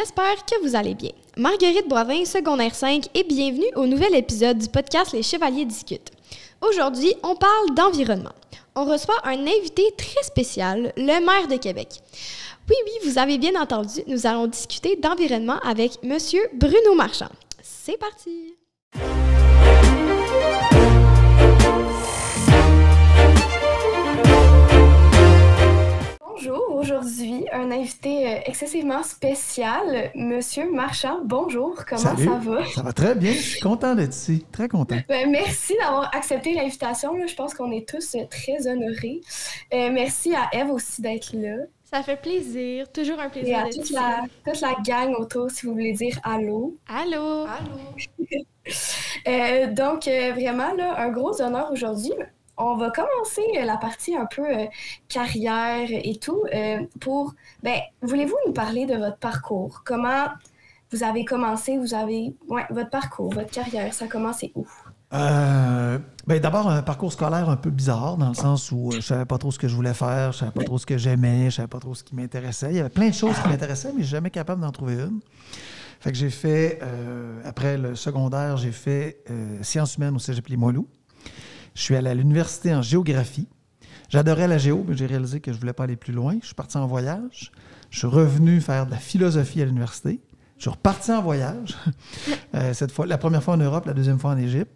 j'espère que vous allez bien. Marguerite Boivin, secondaire 5, et bienvenue au nouvel épisode du podcast Les Chevaliers discutent. Aujourd'hui, on parle d'environnement. On reçoit un invité très spécial, le maire de Québec. Oui, oui, vous avez bien entendu, nous allons discuter d'environnement avec Monsieur Bruno Marchand. C'est parti! Bonjour, aujourd'hui, un invité euh, excessivement spécial, Monsieur Marchand. Bonjour, comment Salut. ça va? Ça va très bien, je suis content d'être ici, très content. Ben, merci d'avoir accepté l'invitation. Je pense qu'on est tous euh, très honorés. Euh, merci à Eve aussi d'être là. Ça fait plaisir, toujours un Et plaisir à d'être toute ici. la, toute la gang autour, si vous voulez dire allô. Allô? Euh, donc, euh, vraiment, là, un gros honneur aujourd'hui. On va commencer euh, la partie un peu euh, carrière et tout. euh, pour, ben, voulez-vous nous parler de votre parcours? Comment vous avez commencé, vous avez, ouais, votre parcours, votre carrière, ça a commencé où? Euh, ben, D'abord, un parcours scolaire un peu bizarre, dans le sens où je savais pas trop ce que je voulais faire, je savais pas trop ce que j'aimais, je savais pas trop ce qui m'intéressait. Il y avait plein de choses qui m'intéressaient, mais je suis jamais capable d'en trouver une. Fait que j'ai fait, euh, après le secondaire, j'ai fait euh, sciences humaines au Cégep Limoilou. Je suis allé à l'université en géographie. J'adorais la géo, mais j'ai réalisé que je voulais pas aller plus loin. Je suis parti en voyage. Je suis revenu faire de la philosophie à l'université. Je suis reparti en voyage. Euh, cette fois, la première fois en Europe, la deuxième fois en Égypte.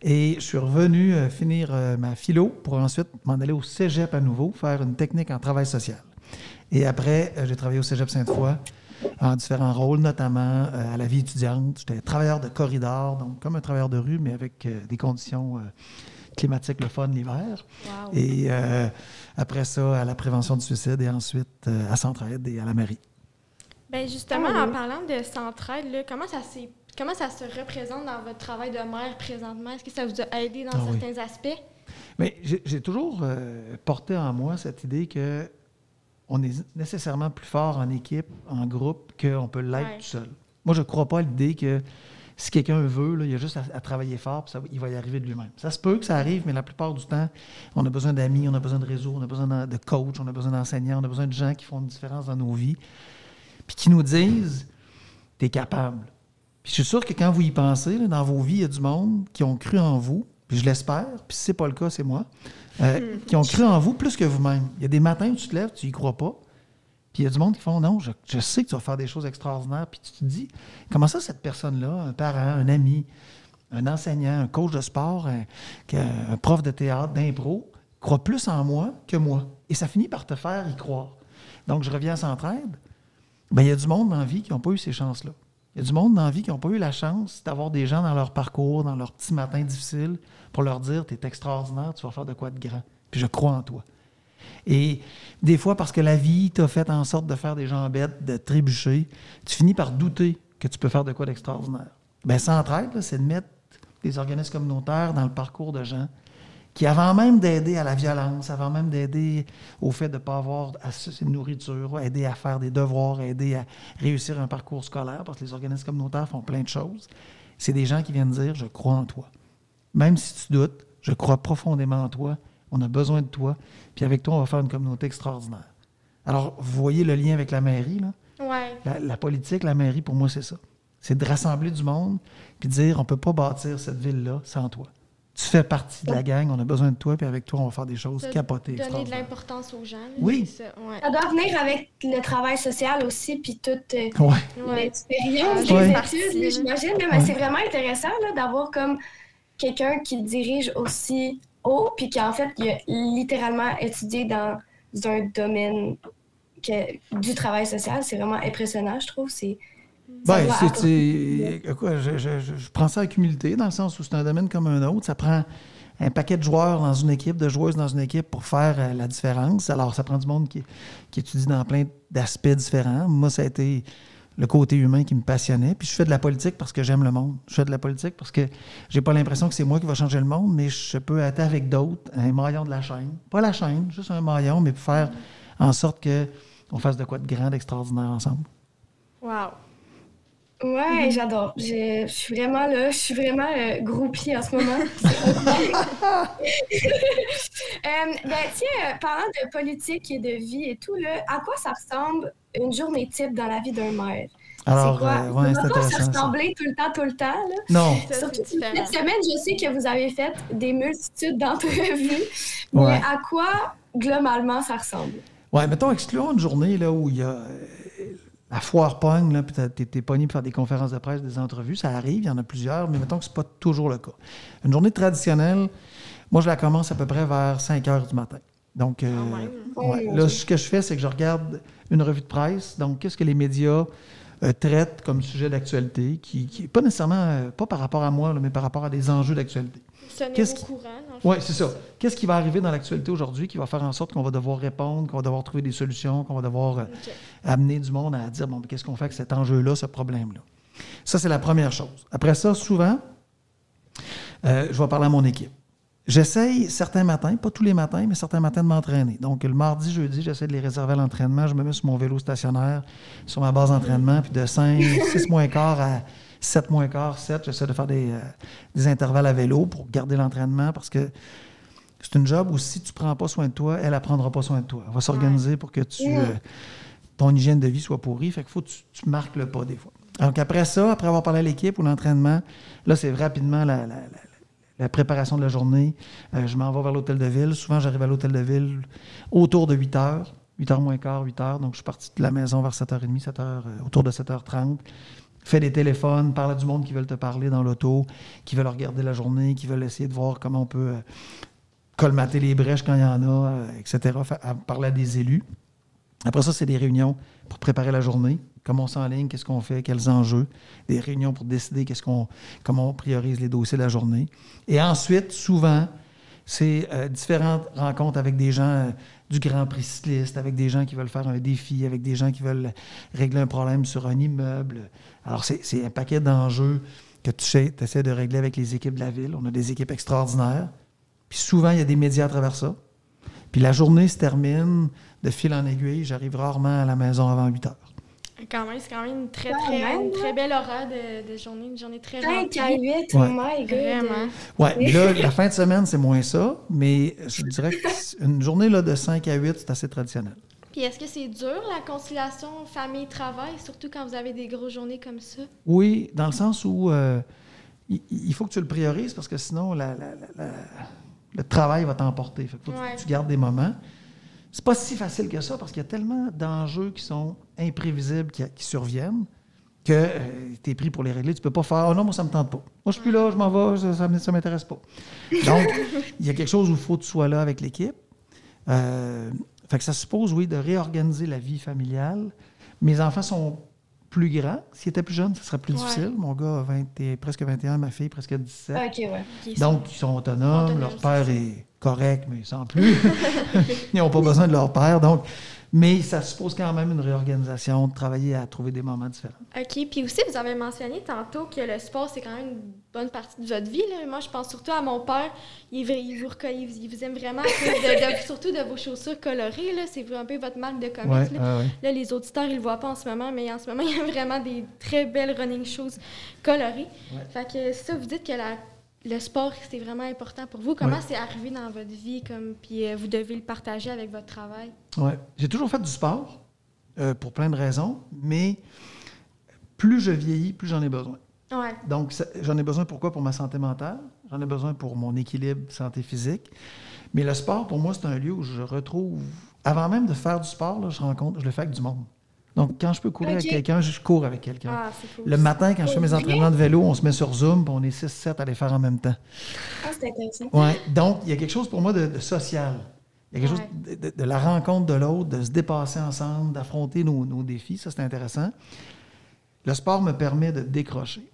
Et je suis revenu euh, finir euh, ma philo pour ensuite m'en aller au cégep à nouveau, faire une technique en travail social. Et après, j'ai travaillé au cégep Sainte-Foy en différents rôles, notamment à la vie étudiante. J'étais travailleur de corridor, donc comme un travailleur de rue, mais avec des conditions climatiques le fun l'hiver. Wow. Et euh, après ça, à la prévention du suicide et ensuite euh, à Centraide et à la mairie. Ben justement, Ah en parlant de centraide, là, comment ça s'est comment ça se représente dans votre travail de maire présentement? Est-ce que ça vous a aidé dans Ah oui. certains aspects? Mais j'ai j'ai toujours euh, porté en moi cette idée que on est nécessairement plus fort en équipe, en groupe, qu'on peut l'être Ouais. tout seul. Moi, je ne crois pas à l'idée que si quelqu'un veut, là, il a juste à, à travailler fort, puis ça il va y arriver de lui-même. Ça se peut que ça arrive, mais la plupart du temps, on a besoin d'amis, on a besoin de réseaux, on a besoin de de coachs, on a besoin d'enseignants, on a besoin de gens qui font une différence dans nos vies, puis qui nous disent « t'es capable ». Puis je suis sûr que quand vous y pensez, là, dans vos vies, il y a du monde qui ont cru en vous, puis je l'espère, puis si c'est pas le cas, c'est moi, euh, qui ont cru en vous plus que vous-même. Il y a des matins où tu te lèves, tu y crois pas, puis il y a du monde qui font non, je, sais que tu vas faire des choses extraordinaires, puis tu te dis, comment ça, cette personne-là, un parent, un ami, un enseignant, un coach de sport, un, prof de théâtre, d'impro, croit plus en moi que moi. Et ça finit par te faire y croire. Donc, je reviens à Centraide. Ben, il y a du monde dans la vie qui n'ont pas eu ces chances-là. Il y a du monde dans la vie qui n'ont pas eu la chance d'avoir des gens dans leur parcours, dans leur petit matin difficile, pour leur dire Tu es extraordinaire, tu vas faire de quoi de grand. Puis je crois en toi. Et des fois, parce que la vie t'a fait en sorte de faire des gens bêtes, de trébucher, tu finis par douter que tu peux faire de quoi d'extraordinaire. Bien, Centraide, là, c'est de mettre des organismes communautaires dans le parcours de gens qui, avant même d'aider à la violence, avant même d'aider au fait de ne pas avoir assez de nourriture, aider à faire des devoirs, aider à réussir un parcours scolaire, parce que les organismes communautaires font plein de choses, c'est des gens qui viennent dire Je crois en toi. Même si tu doutes, je crois profondément en toi, on a besoin de toi, puis avec toi, on va faire une communauté extraordinaire. Alors, vous voyez le lien avec la mairie, là? Ouais. La, la politique, la mairie, pour moi, c'est ça. C'est de rassembler du monde puis de dire on peut pas bâtir cette ville-là sans toi. Tu fais partie de la gang, on a besoin de toi, puis avec toi, on va faire des choses De- capotées. Donner de l'importance aux gens. Oui. c'est ça, ouais. Ça doit venir avec le travail social aussi, puis toute euh, Ouais. L'expérience Partie, études, j'imagine. Mais Ouais. c'est vraiment intéressant là, d'avoir comme quelqu'un qui dirige aussi haut, puis qui en fait il a littéralement étudié dans un domaine que- du travail social. C'est vraiment impressionnant, je trouve. C'est Ben, c'est- je- je prends ça avec humilité, dans le sens où c'est un domaine comme un autre. Ça prend un paquet de joueurs dans une équipe, de joueuses dans une équipe pour faire euh, la différence. Alors, ça prend du monde qui, qui étudie dans plein d'aspects différents. Moi, ça a été le côté humain qui me passionnait. Puis je fais de la politique parce que j'aime le monde. Je fais de la politique parce que j'ai pas l'impression que c'est moi qui va changer le monde, mais je peux être avec d'autres, un maillon de la chaîne. Pas la chaîne, juste un maillon, mais pour faire en sorte que on fasse de quoi de grand, d'extraordinaire ensemble. Wow. Ouais, j'adore. Je, suis vraiment là, je suis vraiment euh, groupie en ce moment. Euh, ben, tiens, euh, parlant de politique et de vie et tout, là, à quoi ça ressemble une journée type dans la vie d'un maire? Alors, c'est quoi? euh, ouais, ça c'est va pas se intéressant. ça. ressembler tout le temps, tout le temps, là. Non. Ça, Surtout cette semaine, je sais que vous avez fait des multitudes d'entrevues, mais Ouais. à quoi, globalement, ça ressemble? Ouais, mettons, excluons une journée là, où il y a euh, la foire pogne, là, puis t'es pogné pour faire des conférences de presse, des entrevues. Ça arrive, il y en a plusieurs, mais mettons que c'est pas toujours le cas. Une journée traditionnelle, moi, je la commence à peu près vers 5 heures du matin. Donc, euh, ouais. Oh, là, ce que je fais, c'est que je regarde une revue de presse. Donc, qu'est-ce que les médias euh, traitent comme sujet d'actualité, qui, qui pas nécessairement, euh, pas par rapport à moi, là, mais par rapport à des enjeux d'actualité. Qu'est-ce au qui- courant. dans le fond. Oui, c'est ça. Qu'est-ce qui va arriver dans l'actualité aujourd'hui qui va faire en sorte qu'on va devoir répondre, qu'on va devoir trouver des solutions, qu'on va devoir euh, amener du monde à dire bon, mais qu'est-ce qu'on fait avec cet enjeu-là, ce problème-là? Ça, c'est la première chose. Après ça, souvent, euh, je vais parler à mon équipe. J'essaye certains matins, pas tous les matins, mais certains matins de m'entraîner. Donc, le mardi, jeudi, j'essaie de les réserver à l'entraînement. Je me mets sur mon vélo stationnaire, sur ma base d'entraînement, puis de 5, 6 moins quart à 7 moins quart, 7, j'essaie de faire des, euh, des intervalles à vélo pour garder l'entraînement parce que c'est une job où si tu ne prends pas soin de toi, elle ne prendra pas soin de toi. Elle va s'organiser pour que tu, euh, ton hygiène de vie soit pourrie. Fait qu'il faut que tu, tu marques le pas des fois. Donc après ça, après avoir parlé à l'équipe ou l'entraînement, là, c'est rapidement la, la- la- la préparation de la journée. Euh, je m'en vais vers l'hôtel de ville. Souvent, j'arrive à l'hôtel de ville autour de 8 heures. 8 heures moins quart, 8 heures. Donc, je suis parti de la maison vers 7h30, 7 heures, euh, autour de 7h30. Fais des téléphones, parle à du monde qui veulent te parler dans l'auto, qui veulent regarder la journée, qui veulent essayer de voir comment on peut euh, colmater les brèches quand il y en a, etc. Fa- à parler à des élus. Après ça, c'est des réunions pour préparer la journée. Comment on s'enligne, qu'est-ce qu'on fait, quels enjeux? Des réunions pour décider qu'est-ce qu'on, comment on priorise les dossiers de la journée. Et ensuite, souvent, c'est euh, différentes rencontres avec des gens euh, du Grand Prix cycliste, avec des gens qui veulent faire un défi, avec des gens qui veulent régler un problème sur un immeuble. Alors, c'est, un paquet d'enjeux que tu sais- essaies de régler avec les équipes de la ville. On a des équipes extraordinaires. Puis souvent, il y a des médias à travers ça. Puis la journée se termine de fil en aiguille. J'arrive rarement à la maison avant 8 heures. Quand même, c'est quand même une très, très, même, une très belle horaire de, de journée, une journée très 5 à remplie. 8, Ouais. my God. Vraiment. Ouais, là, la fin de semaine, c'est moins ça, mais je dirais qu'une journée là, de 5 à 8, c'est assez traditionnel. Puis est-ce que c'est dur, la conciliation famille-travail, surtout quand vous avez des grosses journées comme ça? Oui, dans le sens où euh, il, il faut que tu le priorises parce que sinon, la- la- la- la- le travail va t'emporter. Fait que faut que Ouais. tu gardes des moments. C'est pas si facile que ça parce qu'il y a tellement d'enjeux qui sont imprévisibles, qui, qui surviennent, que tu es pris pour les régler. Tu peux pas faire « Ah non, moi, ça me tente pas. Moi, je suis plus là, je m'en vais, ça, ça m'intéresse pas. » Donc, il y a quelque chose où il faut que tu sois là avec l'équipe. Euh, fait que ça suppose, oui, de réorganiser la vie familiale. Mes enfants sont plus grands. S'ils étaient plus jeunes, ce serait plus Ouais. difficile. Mon gars a 20 et- presque 21, ma fille presque 17. OK, ouais. Qui Donc, ils sont autonomes. Autonomes, leur père est correct, mais sans plus. ils n'ont pas besoin de leur père. Donc, mais ça suppose quand même une réorganisation, de travailler à trouver des moments différents. OK. Puis aussi, vous avez mentionné tantôt que le sport, c'est quand même une bonne partie de votre vie. Là. Moi, je pense surtout à mon père. Il, vous, il vous- il vous aime vraiment, de- de- surtout de vos chaussures colorées. C'est un peu votre marque de commerce. Ouais, là. ouais, ouais. Là, les auditeurs, ils le voient pas en ce moment, mais en ce moment, il y a vraiment des très belles running shoes colorées. Ouais. Fait que ça, vous dites que la- le sport, c'est vraiment important pour vous. Comment c'est arrivé dans votre vie, comme, puis euh, vous devez le partager avec votre travail? Ouais. J'ai toujours fait du sport euh, pour plein de raisons, mais plus je vieillis, plus j'en ai besoin. Ouais. Donc, j'en ai besoin pourquoi? Pour ma santé mentale. J'en ai besoin pour mon équilibre santé physique. Mais le sport, pour moi, c'est un lieu où je retrouve... Avant même de faire du sport, là, je rencontre, je le fais avec du monde. Donc, quand je peux courir avec quelqu'un, je cours avec quelqu'un. Ah, cool. Le matin, quand je fais mes entraînements de vélo, on se met sur Zoom, puis on est 6-7 à les faire en même temps. Ah, c'est intéressant. Ouais. Donc, il y a quelque chose pour moi de, de social. Il y a quelque Ouais. chose de, de- de la rencontre de l'autre, de se dépasser ensemble, d'affronter nos, nos défis. Ça, c'est intéressant. Le sport me permet de décrocher.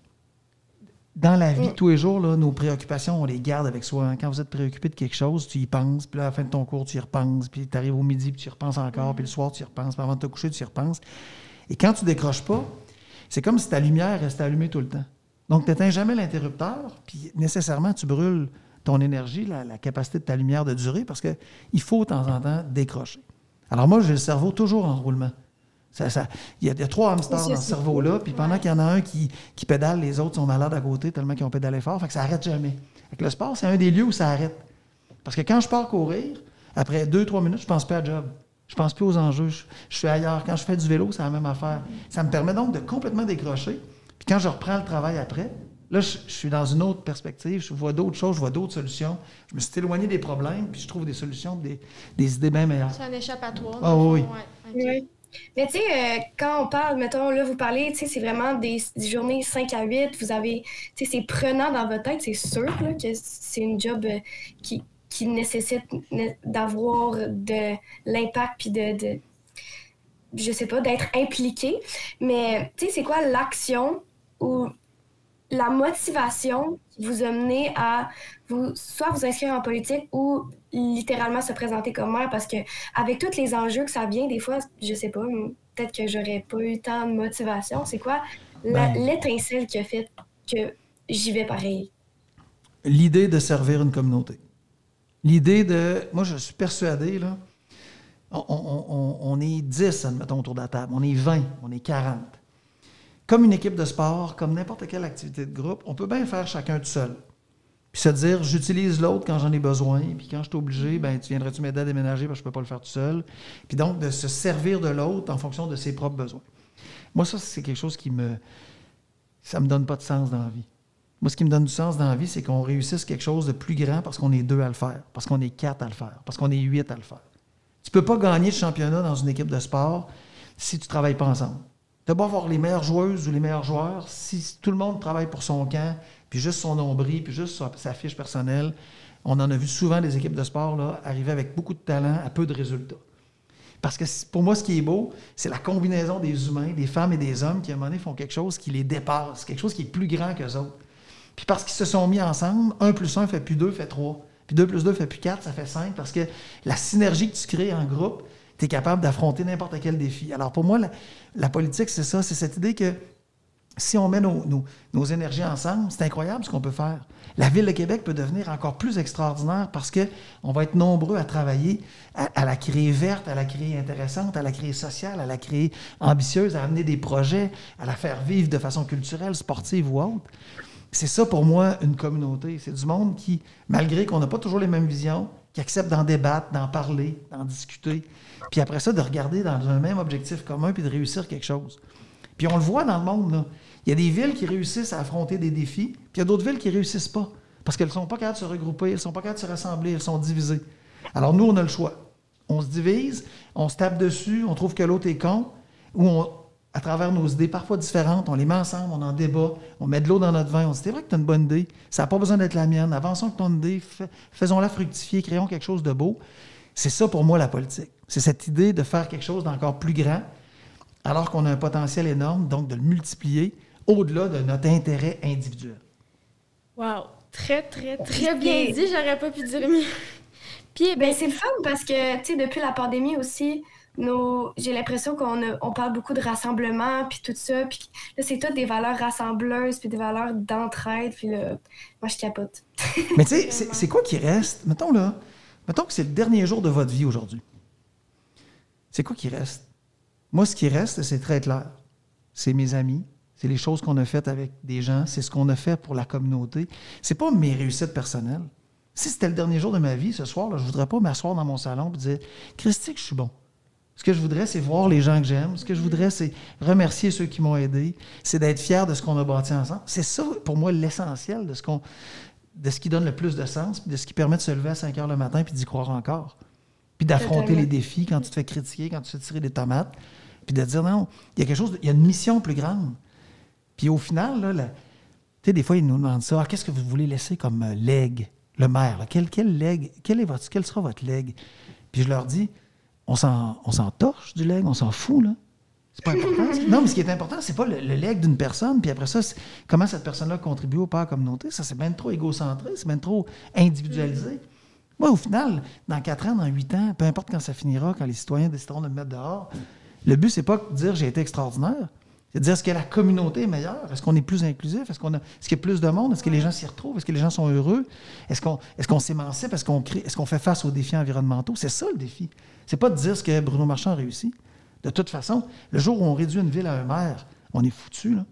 Dans la vie, Mm. tous les jours, là, nos préoccupations, on les garde avec soi. hein. Quand vous êtes préoccupé de quelque chose, tu y penses, puis là, à la fin de ton cours, tu y repenses, puis tu arrives au midi, puis tu y repenses encore, puis le soir, tu y repenses, puis avant de te coucher, tu y repenses. Et quand tu décroches pas, c'est comme si ta lumière restait allumée tout le temps. Donc, tu n'éteins jamais l'interrupteur, puis nécessairement, tu brûles ton énergie, la, la capacité de ta lumière de durer, parce qu'il faut de temps en temps décrocher. Alors moi, j'ai le cerveau toujours en roulement. Ça, ça, il, y a, il y a trois hamsters dans ce cerveau-là, puis pendant Ouais. qu'il y en a un qui, qui pédale, les autres sont malades à côté tellement qu'ils ont pédalé fort, fait que ça arrête jamais. Fait que le sport, c'est un des lieux où ça arrête. Parce que quand je pars courir, après deux, trois minutes, je pense plus à job. Je pense plus aux enjeux. Je, je suis ailleurs. Quand je fais du vélo, c'est la même affaire. Ça me permet donc de complètement décrocher. Puis quand je reprends le travail après, là, je, je suis dans une autre perspective. Je vois d'autres choses, je vois d'autres solutions. Je me suis éloigné des problèmes, puis je trouve des solutions, des, des idées bien meilleures. C'est un échappatoire. Ah oui. ouais. Oui. Mais tu sais, euh, quand on parle, mettons, là, vous parlez, tu sais, c'est vraiment des, journées 5 à 8. Vous avez, tu sais, c'est prenant dans votre tête, c'est sûr là, que c'est une job euh, qui, qui nécessite d'avoir de l'impact puis de, de, je sais pas, d'être impliqué. Mais tu sais, c'est quoi l'action ou la motivation qui vous a mené à vous, soit vous inscrire en politique ou littéralement se présenter comme maire parce que avec tous les enjeux que ça vient, des fois, je sais pas, peut-être que j'aurais pas eu tant de motivation. C'est quoi Ben- l'étincelle qui a fait que j'y vais pareil? L'idée de servir une communauté. L'idée de. Moi, je suis persuadé, là. On, on- on- on est 10, admettons, autour de la table. On est 20, on est 40. Comme une équipe de sport, comme n'importe quelle activité de groupe, on peut bien faire chacun tout seul. Puis se dire, j'utilise l'autre quand j'en ai besoin, puis quand je suis obligé, ben, tu viendrais-tu m'aider à déménager parce que je peux pas le faire tout seul? Puis donc, de se servir de l'autre en fonction de ses propres besoins. Moi, ça, c'est quelque chose qui me. Ça me donne pas de sens dans la vie. Moi, ce qui me donne du sens dans la vie, c'est qu'on réussisse quelque chose de plus grand parce qu'on est deux à le faire, parce qu'on est quatre à le faire, parce qu'on est huit à le faire. Tu peux pas gagner le championnat dans une équipe de sport si tu travailles pas ensemble. Tu pas avoir les meilleures joueuses ou les meilleurs joueurs si tout le monde travaille pour son camp, puis juste son nombril, puis juste sa, fiche personnelle. On en a vu souvent des équipes de sport là, arriver avec beaucoup de talent à peu de résultats. Parce que pour moi, ce qui est beau, c'est la combinaison des humains, des femmes et des hommes qui, à un moment donné, font quelque chose qui les dépasse, quelque chose qui est plus grand qu'eux autres. Puis parce qu'ils se sont mis ensemble, 1 plus 1 fait plus 2, fait 3. Puis 2 plus 2 fait plus 4, ça fait 5. Parce que la synergie que tu crées en groupe, tu capable d'affronter n'importe quel défi. Alors pour moi, la, politique, c'est ça. C'est cette idée que si on met nos, nos- énergies ensemble, c'est incroyable ce qu'on peut faire. La ville de Québec peut devenir encore plus extraordinaire parce qu'on va être nombreux à travailler, à la créer verte, à la créer intéressante, à la créer sociale, à la créer ambitieuse, à amener des projets, à la faire vivre de façon culturelle, sportive ou autre. C'est ça pour moi une communauté. C'est du monde qui, malgré qu'on n'a pas toujours les mêmes visions, qui accepte d'en débattre, d'en parler, d'en discuter, puis après ça, de regarder dans un même objectif commun puis de réussir quelque chose. Puis on le voit dans le monde, là. Il y a des villes qui réussissent à affronter des défis, puis il y a d'autres villes qui réussissent pas. Parce qu'elles ne sont pas capables de se regrouper, elles ne sont pas capables de se rassembler, elles sont divisées. Alors nous, on a le choix. On se divise, on se tape dessus, on trouve que l'autre est con, ou on, à travers nos idées parfois différentes, on les met ensemble, on en débat, on met de l'eau dans notre vin, on dit c'est vrai que tu as une bonne idée, ça n'a pas besoin d'être la mienne, avançons avec ton idée, fais- faisons-la fructifier, créons quelque chose de beau. C'est ça pour moi la politique. C'est cette idée de faire quelque chose d'encore plus grand, alors qu'on a un potentiel énorme, donc de le multiplier au-delà de notre intérêt individuel. Wow. Très, très, très bien dit. J'aurais pas pu dire mieux. Puis, Ben, c'est le fun parce que, tu sais, depuis la pandémie aussi, nos... j'ai l'impression qu'on on parle beaucoup de rassemblement, puis tout ça. Puis là, c'est toutes des valeurs rassembleuses, puis des valeurs d'entraide. Puis là, moi, je capote. Mais tu sais, c'est- c'est quoi qui reste? Mettons là, mettons que c'est le dernier jour de votre vie aujourd'hui. C'est quoi qui reste? Moi, ce qui reste, c'est très clair. C'est mes amis, c'est les choses qu'on a faites avec des gens, c'est ce qu'on a fait pour la communauté. C'est pas mes réussites personnelles. Si c'était le dernier jour de ma vie, ce soir, là, je voudrais pas m'asseoir dans mon salon et dire Christy, que je suis bon. Ce que je voudrais, c'est voir les gens que j'aime. Ce que je voudrais, c'est remercier ceux qui m'ont aidé. C'est d'être fier de ce qu'on a bâti ensemble. C'est ça, pour moi, l'essentiel de ce qu'on, de ce qui donne le plus de sens, puis de ce qui permet de se lever à 5 heures le matin puis d'y croire encore. Puis d'affronter les défis quand tu te fais critiquer, quand tu te fais tirer des tomates, puis de dire non, il y a quelque chose, de- il y a une mission plus grande. Puis au final, là, la- sais, des fois, ils nous demandent ça, Ah, qu'est-ce que vous voulez laisser comme euh, legs, le maire, là? Quel, quel leg, quel, est votre, quel sera votre leg? Puis je leur dis, on s'en, torche du leg, on s'en fout, là. C'est pas important. non, mais ce qui est important, c'est pas le, le leg d'une personne, puis après ça, comment cette personne-là contribue au pas à communauté. Ça, c'est bien trop égocentré, c'est bien trop individualisé. Moi, au final, dans 4 ans, dans 8 ans, peu importe quand ça finira, quand les citoyens décideront de me mettre dehors, le but, c'est pas de dire j'ai été extraordinaire. C'est de dire est-ce que la communauté est meilleure? Est-ce qu'on est plus inclusif? Est-ce qu'on a, est-ce qu'il y a plus de monde? Est-ce que les gens s'y retrouvent? Est-ce que les gens sont heureux? Est-ce qu'on, est-ce qu'on s'émancipe? Est-ce qu'on crée, est-ce qu'on fait face aux défis environnementaux? C'est ça le défi. C'est pas de dire ce que Bruno Marchand a réussi. De toute façon, le jour où on réduit une ville à un maire, on est foutu. Là.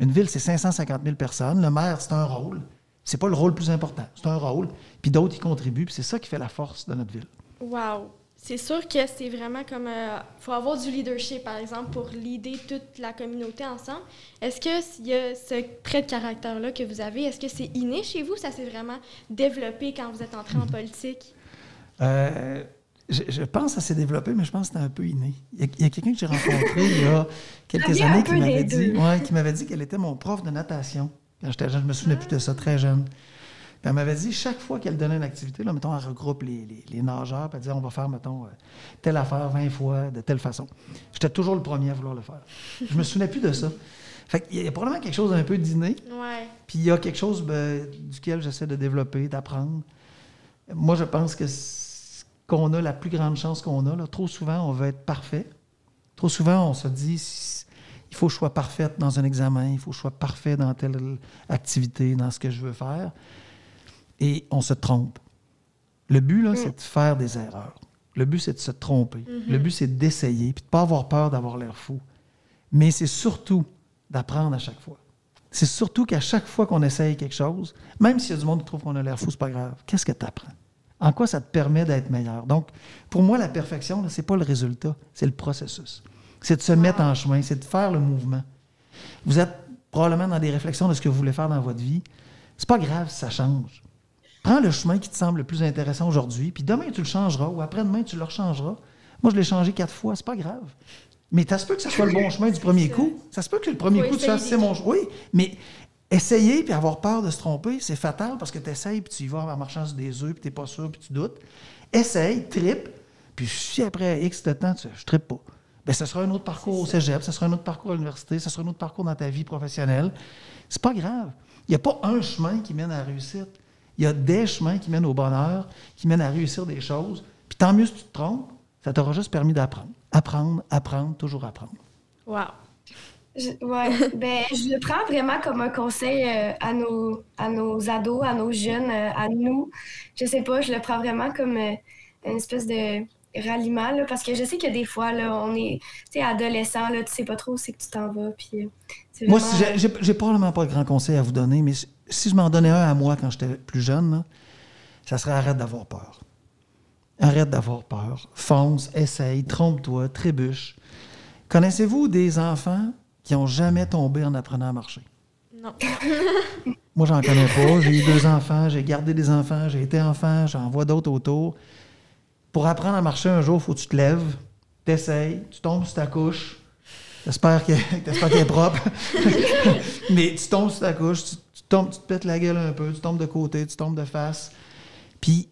Une ville, c'est 550 000 personnes. Le maire, c'est un rôle. C'est pas le rôle le plus important. C'est un rôle. Puis d'autres y contribuent. Puis c'est ça qui fait la force de notre ville. Wow! C'est sûr que c'est vraiment comme. Il faut avoir du leadership, par exemple, pour leader toute la communauté ensemble. Est-ce qu'il y a ce trait de caractère-là que vous avez? Est-ce que c'est inné chez vous? Ça s'est vraiment développé quand vous êtes entré en politique? Euh, je, pense que ça s'est développé, mais je pense que c'était un peu inné. Il y a, quelqu'un que j'ai rencontré il y a quelques années qui m'avait dit, ouais, qui m'avait dit qu'elle était mon prof de natation. Quand j'étais jeune, je me souvenais plus de ça, très jeune. Elle m'avait dit, chaque fois qu'elle donnait une activité, là, mettons, elle regroupe les, les, nageurs, puis elle disait, on va faire, mettons, euh, telle affaire 20 fois, de telle façon. J'étais toujours le premier à vouloir le faire. Je me souvenais plus de ça. Fait qu'il y a probablement quelque chose d'un peu d'inné. Ouais. Puis il y a quelque chose ben, duquel j'essaie de développer, d'apprendre. Moi, je pense que qu'on a la plus grande chance qu'on a. Là. Trop souvent, on veut être parfait. Trop souvent, on se dit il faut que je sois parfaite dans un examen, il faut que je sois parfait dans telle activité, dans ce que je veux faire. Et on se trompe. Le but, là, mm. c'est de faire des erreurs. Le but, c'est de se tromper. Mm-hmm. Le but, c'est d'essayer, puis de ne pas avoir peur d'avoir l'air fou. Mais c'est surtout d'apprendre à chaque fois. C'est surtout qu'à chaque fois qu'on essaye quelque chose, même s'il y a du monde qui trouve qu'on a l'air fou, c'est pas grave. Qu'est-ce que tu apprends? En quoi ça te permet d'être meilleur? Donc, pour moi, la perfection, ce n'est pas le résultat, c'est le processus. C'est de se mettre en chemin, c'est de faire le mouvement. Vous êtes probablement dans des réflexions de ce que vous voulez faire dans votre vie. C'est pas grave si ça change. Prends le chemin qui te semble le plus intéressant aujourd'hui, puis demain tu le changeras, ou après-demain tu le rechangeras. Moi, je l'ai changé quatre fois, c'est pas grave. Mais ça se peut que ce soit le bon chemin du premier coup. Ça se peut que le premier coup, tu fasses, c'est mon choix. Oui, mais Essayer puis avoir peur de se tromper, c'est fatal parce que tu essayes puis tu y vas en marchant sur des œufs puis tu n'es pas sûr puis tu doutes. Essaye, tripe, puis si après X de temps, tu, je tripe pas, bien, ce sera un autre parcours au cégep, ce sera un autre parcours à l'université, ce sera un autre parcours dans ta vie professionnelle. C'est pas grave. Il n'y a pas un chemin qui mène à la réussite. Il y a des chemins qui mènent au bonheur, qui mènent à réussir des choses. Puis tant mieux si tu te trompes, ça t'aura juste permis d'apprendre. Apprendre, apprendre, toujours apprendre. Wow. Je, ouais, ben, je le prends vraiment comme un conseil euh, à, nos, à nos ados, à nos jeunes, euh, à nous. Je sais pas, je le prends vraiment comme euh, une espèce de ralliement, parce que je sais que des fois, là, on est adolescent, là, tu sais pas trop où c'est que tu t'en vas. Puis, Moi, j'ai probablement pas de grand conseil à vous donner, mais si je m'en donnais un à moi quand j'étais plus jeune, ça serait arrête d'avoir peur. Arrête d'avoir peur. Fonce, essaye, trompe-toi, trébuche. Connaissez-vous des enfants qui n'ont jamais tombé en apprenant à marcher? Non. Moi, j'en connais pas. J'ai eu deux enfants, j'ai gardé des enfants, j'ai été enfant, j'en vois d'autres autour. Pour apprendre à marcher un jour, il faut que tu te lèves, tu essayes, tu tombes sur ta couche. J'espère qu'elle est propre. Mais tu tombes sur ta couche, tu, tombes, tu te pètes la gueule un peu, tu tombes de côté, tu tombes de face. Puis,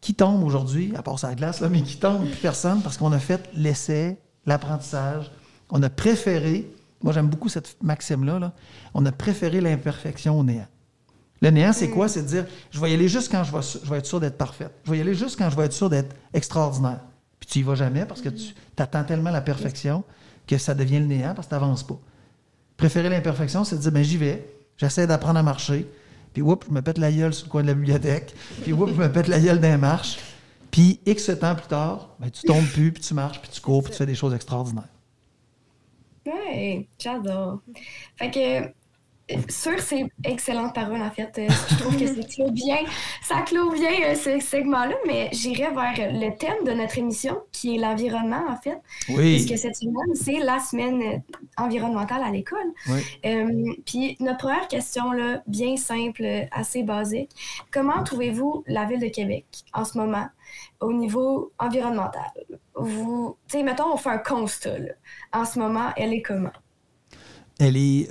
qui tombe aujourd'hui, à part sa glace, là, mais qui tombe? Plus personne, parce qu'on a fait l'essai, l'apprentissage. On a préféré moi, j'aime beaucoup cette maxime-là. On a préféré l'imperfection au néant. Le néant, c'est mm. quoi? C'est de dire, je vais y aller juste quand je vais, je vais être sûr d'être parfaite. Je vais y aller juste quand je vais être sûr d'être extraordinaire. Puis tu y vas jamais parce que tu attends tellement la perfection que ça devient le néant parce que tu n'avances pas. Préférer l'imperfection, c'est de dire, ben j'y vais, j'essaie d'apprendre à marcher, puis oups, je me pète la gueule sur le coin de la bibliothèque, puis oups, je me pète la gueule d'un marche. Puis X temps plus tard, ben, tu tombes plus, puis tu marches, puis tu cours, puis tu fais des choses extraordinaires. Oui, j'adore. Fait que sur ces excellentes paroles, en fait, euh, je trouve que c'est clôt bien, ça clôt bien euh, ce segment-là, mais j'irai vers le thème de notre émission, qui est l'environnement, en fait. Oui. Puisque cette semaine, c'est la semaine environnementale à l'école. Oui. Euh, puis notre première question, là, bien simple, assez basique. Comment trouvez-vous la ville de Québec en ce moment au niveau environnemental? Vous, tu sais, mettons, on fait un constat. En ce moment, elle est comment? Elle est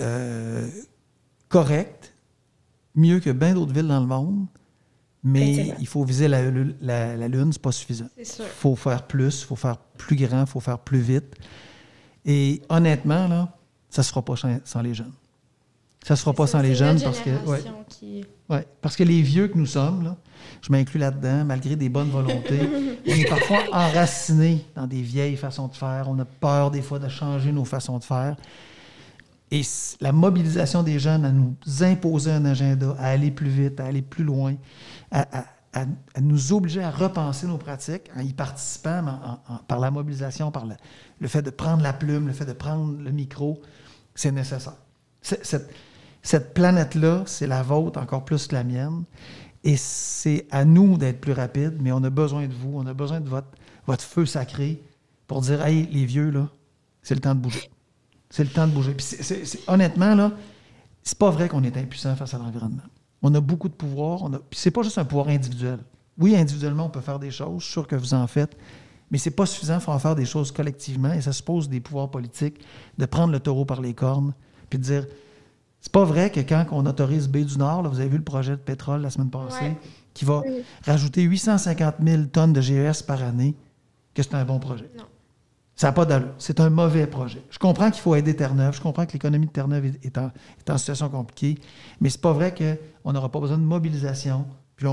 correcte, mieux que bien d'autres villes dans le monde, mais il faut viser la, la, Lune, c'est pas suffisant. Il faut faire plus, il faut faire plus grand, il faut faire plus vite. Et honnêtement, là, ça se fera pas sans les jeunes. Ça se fera pas sans les jeunes parce que. Ouais, parce que les vieux que nous sommes, là, je m'inclus là-dedans, malgré des bonnes volontés, on est parfois enracinés dans des vieilles façons de faire. On a peur des fois de changer nos façons de faire. Et la mobilisation des jeunes à nous imposer un agenda, à aller plus vite, à aller plus loin, à, nous obliger à repenser nos pratiques en y participant par la mobilisation, par le, fait de prendre la plume, le fait de prendre le micro, c'est nécessaire. Cette, cette planète-là, c'est la vôtre encore plus que la mienne. Et c'est à nous d'être plus rapides, mais on a besoin de vous, on a besoin de votre, votre feu sacré pour dire Hey, les vieux, là, c'est le temps de bouger. C'est le temps de bouger. Puis honnêtement, là, c'est pas vrai qu'on est impuissant face à l'environnement. On a beaucoup de pouvoir. On a, puis c'est pas juste un pouvoir individuel. Oui, individuellement, on peut faire des choses. Je suis sûr que vous en faites. Mais c'est pas suffisant. Il faut en faire des choses collectivement. Et ça suppose des pouvoirs politiques de prendre le taureau par les cornes puis de dire c'est pas vrai que quand on autorise B du Nord, vous avez vu le projet de pétrole la semaine passée, qui va rajouter 850 000 tonnes de GES par année, que c'est un bon projet. Non. Ça n'a pas d'allure. C'est un mauvais projet. Je comprends qu'il faut aider Terre-Neuve. Je comprends que l'économie de Terre-Neuve est, en, situation compliquée. Mais c'est pas vrai qu'on n'aura pas besoin de mobilisation. Puis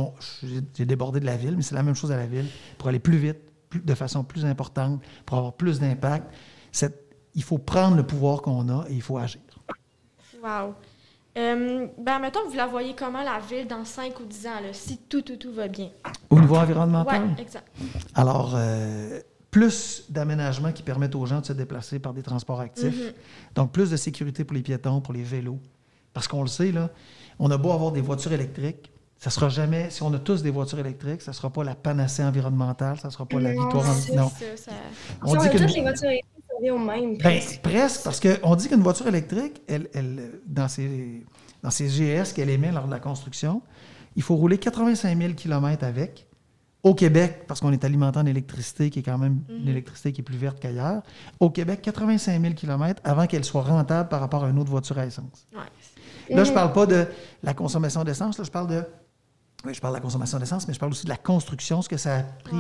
j'ai débordé de la ville, mais c'est la même chose à la ville. Pour aller plus vite, de façon plus importante, pour avoir plus d'impact, il faut prendre le pouvoir qu'on a et il faut agir. Wow. Euh, ben, mettons, vous la voyez comment, la ville, dans 5 ou 10 ans, si tout, tout, tout va bien? Au niveau environnemental? Oui, exact. Alors, euh, plus d'aménagements qui permettent aux gens de se déplacer par des transports actifs. Mhm. Donc, plus de sécurité pour les piétons, pour les vélos. Parce qu'on le sait, là, on a beau avoir des voitures électriques, ça sera jamais, si on a tous des voitures électriques, ça ne sera pas la panacée environnementale, ça ne sera pas la victoire. En... Non, ça, On dit que les voitures électriques au même. Ben, presque, parce qu'on dit qu'une voiture électrique, elle, elle, dans, ses, dans ses GS qu'elle émet lors de la construction, il faut rouler 85 000 km avec au Québec, parce qu'on est alimenté en électricité, qui est quand même une mhm. électricité qui est plus verte qu'ailleurs, au Québec, 85 000 km avant qu'elle soit rentable par rapport à une autre voiture à essence. Là, je ne parle pas de la consommation d'essence, là, je parle de. Oui, je parle de la consommation d'essence, mais je parle aussi de la construction, ce que ça a pris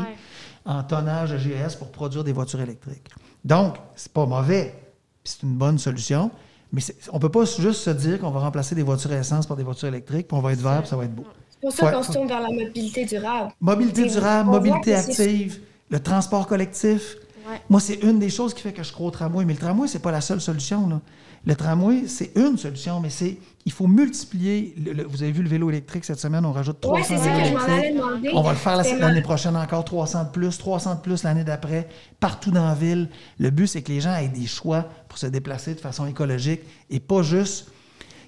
en tonnage de GS pour produire des voitures électriques. Donc, c'est pas mauvais, c'est une bonne solution, mais on ne peut pas juste se dire qu'on va remplacer des voitures à essence par des voitures électriques, puis on va être vert, puis ça va être beau. C'est pour ça qu'on se tourne vers la mobilité durable. Mobilité durable, mobilité active, le transport collectif. Moi, c'est une des choses qui fait que je crois au tramway. Mais le tramway, c'est pas la seule solution. Le tramway, c'est une solution, mais c'est il faut multiplier. vous avez vu le vélo électrique cette semaine, on rajoute 300 ouais. On va le faire l'année prochaine encore 300 de plus, 300 de plus l'année d'après, partout dans la ville. Le but, c'est que les gens aient des choix pour se déplacer de façon écologique et pas juste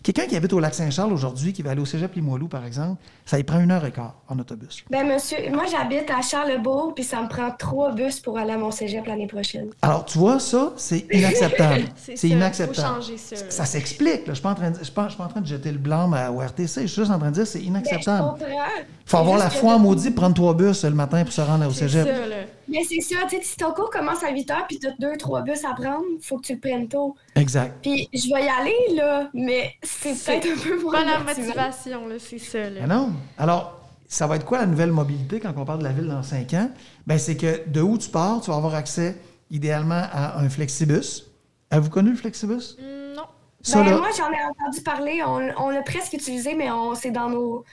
Quelqu'un qui habite au lac Saint-Charles aujourd'hui, qui va aller au cégep Limoilou, par exemple, ça y prend une heure et quart en autobus. Ben monsieur, moi j'habite à Charlebourg, puis ça me prend trois bus pour aller à mon cégep l'année prochaine. Alors, tu vois, ça, c'est inacceptable. c'est inacceptable. Faut changer ça. Ça s'explique. Je ne suis, pas en train de jeter le blanc au RTC. Je suis juste en train de dire que c'est inacceptable. Il faut avoir la foi en maudit prendre trois bus le matin pour se rendre au cégep. Ça, là. Mais c'est ça, tu sais, si ton cours commence à 8 heures puis tu as deux, trois bus à prendre, il faut que tu le prennes tôt. Exact. Puis je vais y aller, là, mais c'est peut-être un peu pour Pas la motivation, là, c'est ça. Là. Ah non. Alors, ça va être quoi la nouvelle mobilité quand on parle de la ville dans 5 ans? Bien, c'est que de où tu pars, tu vas avoir accès idéalement à un flexibus. Avez-vous connu le flexibus? Mm, non. ben, moi, j'en ai entendu parler. On, l'a presque utilisé, mais on, c'est dans nos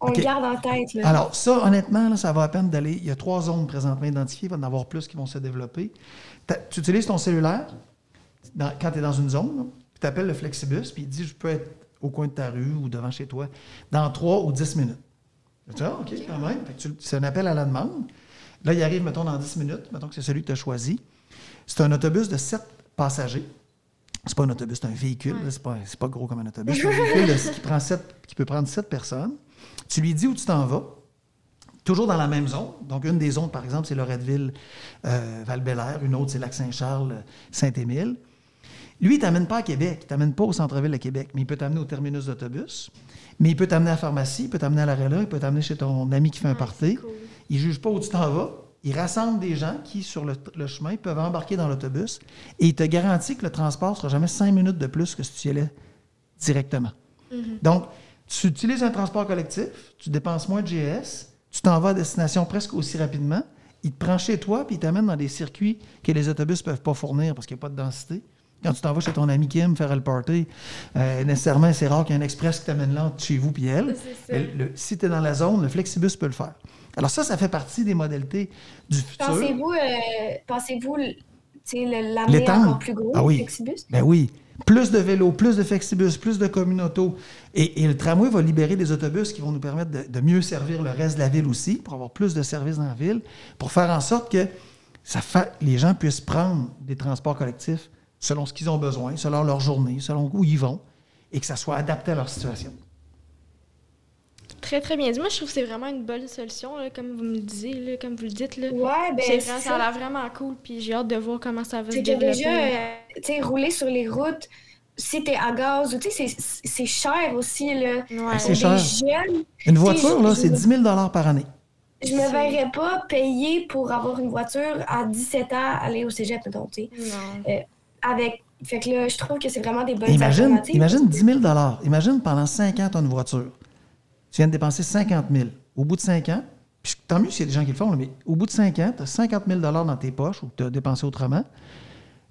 on le garde en tête. Alors, ça, honnêtement, ça va à peine d'aller. Il y a trois zones présentement identifiées. Il va y en avoir plus qui vont se développer. Tu utilises ton cellulaire quand tu es dans une zone, puis tu appelles le Flexibus, puis il dit Je peux être au coin de ta rue ou devant chez toi dans trois ou dix minutes. Tu dis, ah, OK, quand même. C'est un appel à la demande. Là, il arrive, mettons, dans 10 minutes. Mettons que c'est celui que tu as choisi. C'est un autobus de sept passagers. C'est pas un autobus, c'est un véhicule. C'est pas, pas gros comme un autobus. C'est un véhicule qui, prend qui peut prendre sept personnes. Tu lui dis où tu t'en vas, toujours dans la même zone. Donc, une des zones, par exemple, c'est Loretteville, euh, val une autre, c'est Lac-Saint-Charles, Saint-Émile. Lui, il ne t'amène pas à Québec, il ne t'amène pas au centre-ville de Québec, mais il peut t'amener au terminus d'autobus, mais il peut t'amener à la pharmacie, il peut t'amener à l'arrêt il peut t'amener chez ton ami qui fait un ah, party. Il ne juge pas où tu t'en vas. Il rassemble des gens qui, sur le, chemin, peuvent embarquer dans l'autobus et il te garantit que le transport ne sera jamais cinq minutes de plus que si tu y allais directement. Mm-hmm. Donc, tu utilises un transport collectif, tu dépenses moins de GS, tu t'en vas à destination presque aussi rapidement, il te prend chez toi puis il t'amène dans des circuits que les autobus ne peuvent pas fournir parce qu'il n'y a pas de densité. Quand tu t'en vas chez ton ami Kim faire le party, euh, nécessairement, c'est rare qu'il y ait un express qui t'amène là chez vous et elle. si tu es dans la zone, le Flexibus peut le faire. Alors ça, ça fait partie des modalités du futur. Pensez-vous, euh, pensez-vous l'amener encore plus gros, Ah oui. le Flexibus? Ben oui. Plus de vélos, plus de flexibus, plus de communauto. Et, et le tramway va libérer des autobus qui vont nous permettre de, de mieux servir le reste de la ville aussi, pour avoir plus de services dans la ville, pour faire en sorte que ça les gens puissent prendre des transports collectifs selon ce qu'ils ont besoin, selon leur journée, selon où ils vont, et que ça soit adapté à leur situation. Très, très bien dit. Moi, je trouve que c'est vraiment une bonne solution, là, comme vous me le disiez, là, comme vous le dites. Là. Ouais, ben, C'est c'est ça ça. a l'air vraiment cool, puis j'ai hâte de voir comment ça va se C'est développer. déjà, euh, tu sais, rouler sur les routes, si t'es à gaz, tu sais, c'est- c'est cher aussi, là. Ouais. C'est Pour des cher. jeunes, Une voiture, là, c'est 10 000 par année. je me C'est- verrais pas payer pour avoir une voiture à 17 ans, aller au cégep, mettons, tu sais. Non. Avec... Fait que là, je trouve que c'est vraiment des bonnes Imagine, imagine 10 000 Imagine pendant 5 ans, tu as une voiture. Tu viens de dépenser 50 000. Au bout de 5 ans, puis tant mieux s'il y a des gens qui le font, là, mais au bout de 5 ans, tu as 50 000 dans tes poches ou que tu as dépensé autrement.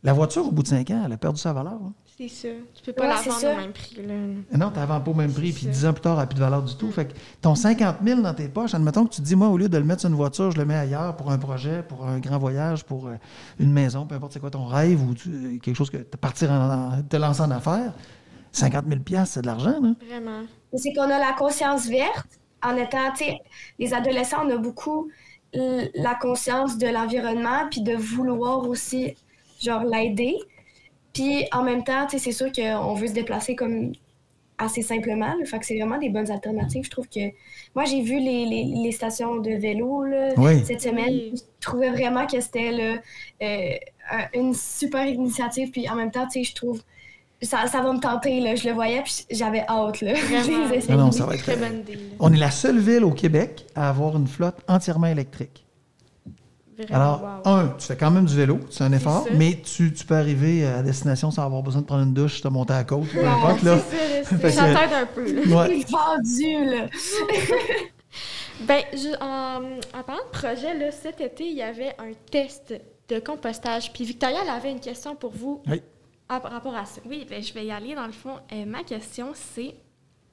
La voiture, au bout de 5 ans, elle a perdu sa valeur. là. C'est ça. Tu peux pas Ouais, la vendre au même prix. Là. Non, tu la vends pas au même prix, puis ça. 10 ans plus tard, elle n'a plus de valeur du tout. Fait que ton 50 000 dans tes poches, admettons que tu te dis, moi, au lieu de le mettre sur une voiture, je le mets ailleurs pour un projet, pour un grand voyage, pour euh, une maison, peu importe c'est quoi ton rêve ou tu- euh, quelque chose que te partir en, en- te lancer en affaires. 50 000 c'est de l'argent, là. Vraiment. C'est qu'on a la conscience verte en étant, tu sais, les adolescents, on a beaucoup la conscience de l'environnement, puis de vouloir aussi, genre, l'aider. Puis en même temps, tu sais, c'est sûr qu'on veut se déplacer comme assez simplement. là. Fait que c'est vraiment des bonnes alternatives. Je trouve que. Moi, j'ai vu les, les- les stations de vélo là, Oui. cette semaine. Je trouvais vraiment que c'était euh, un- une super initiative. Puis en même temps, tu sais, je trouve. Ça, ça va me tenter, là. Je le voyais, puis j'avais hâte, là. Vraiment. Non, non, ça va être. Très bonne idée. là. On est la seule ville au Québec à avoir une flotte entièrement électrique. Vraiment. Alors, wow. un, tu fais quand même du vélo, c'est un effort, mais tu, tu peux arriver à destination sans avoir besoin de prendre une douche, te monter à la côte, peu importe. Là. T'aide un peu. Là. Ouais. Il est vendu, là. Ben, je- en, en parlant de projet, là, cet été, il y avait un test de compostage. Puis Victoria, elle avait une question pour vous Oui. à- par rapport à ça. Oui, ben, je vais y aller. Dans le fond, Euh, ma question, c'est